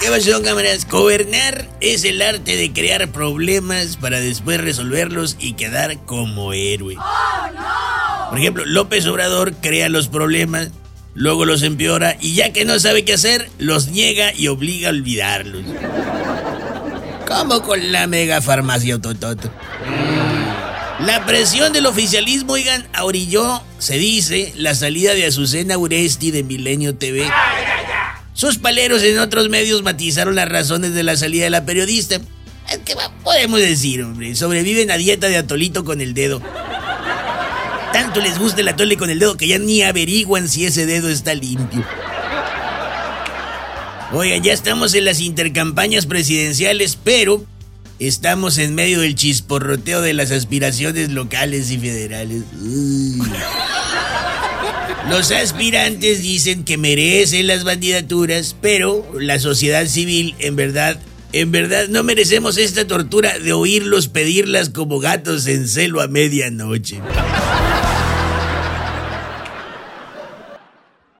¿Qué pasó, cámaras? Gobernar es el arte de crear problemas para después resolverlos y quedar como héroe. Por ejemplo, López Obrador crea los problemas, luego los empeora y ya que no sabe qué hacer, los niega y obliga a olvidarlos. Como con la mega farmacia Tototo. La presión del oficialismo, oigan, orilló, se dice, la salida de Azucena Uresti de Milenio TV. Sus paleros en otros medios matizaron las razones de la salida de la periodista. ¿Qué podemos decir, hombre? Sobreviven a dieta de atolito con el dedo. Tanto les gusta el atole con el dedo que ya ni averiguan si ese dedo está limpio. Oigan, ya estamos en las intercampañas presidenciales, pero estamos en medio del chisporroteo de las aspiraciones locales y federales. Los aspirantes dicen que merecen las candidaturas, pero la sociedad civil, en verdad, en verdad no merecemos esta tortura de oírlos pedirlas como gatos en celo a medianoche.